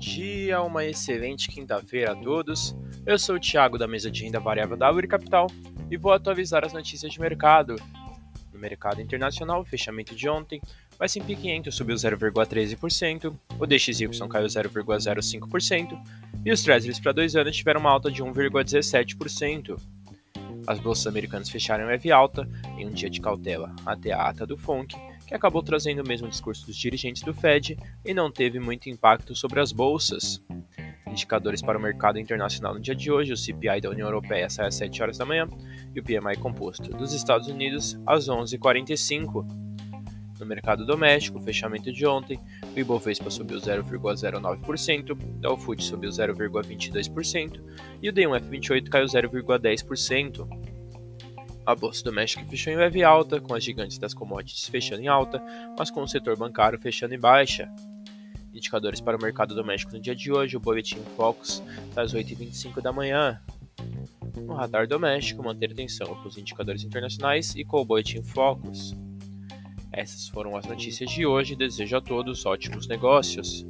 dia, uma excelente quinta-feira a todos. Eu sou o Thiago da mesa de renda variável da Uri Capital e vou atualizar as notícias de mercado. No mercado internacional, fechamento de ontem, o S&P 500 subiu 0,13%, o DXY caiu 0,05% e os Treasuries para dois anos tiveram uma alta de 1,17%. As bolsas americanas fecharam em leve alta em um dia de cautela até a ata do FONC, que acabou trazendo o mesmo discurso dos dirigentes do Fed e não teve muito impacto sobre as bolsas. Indicadores para o mercado internacional no dia de hoje: o CPI da União Europeia sai às 7 horas da manhã e o PMI composto dos Estados Unidos às 11h45. No mercado doméstico, fechamento de ontem, o Ibovespa subiu 0,09%, o Dow Food subiu 0,22% e o D1F28 caiu 0,10%. A bolsa doméstica fechou em leve alta, com as gigantes das commodities fechando em alta, mas com o setor bancário fechando em baixa. Indicadores para o mercado doméstico no dia de hoje, o Boletim Focus às 8h25 da manhã. No radar doméstico, manter atenção para os indicadores internacionais e com o Boletim Focus. Essas foram as notícias de hoje. Desejo a todos ótimos negócios.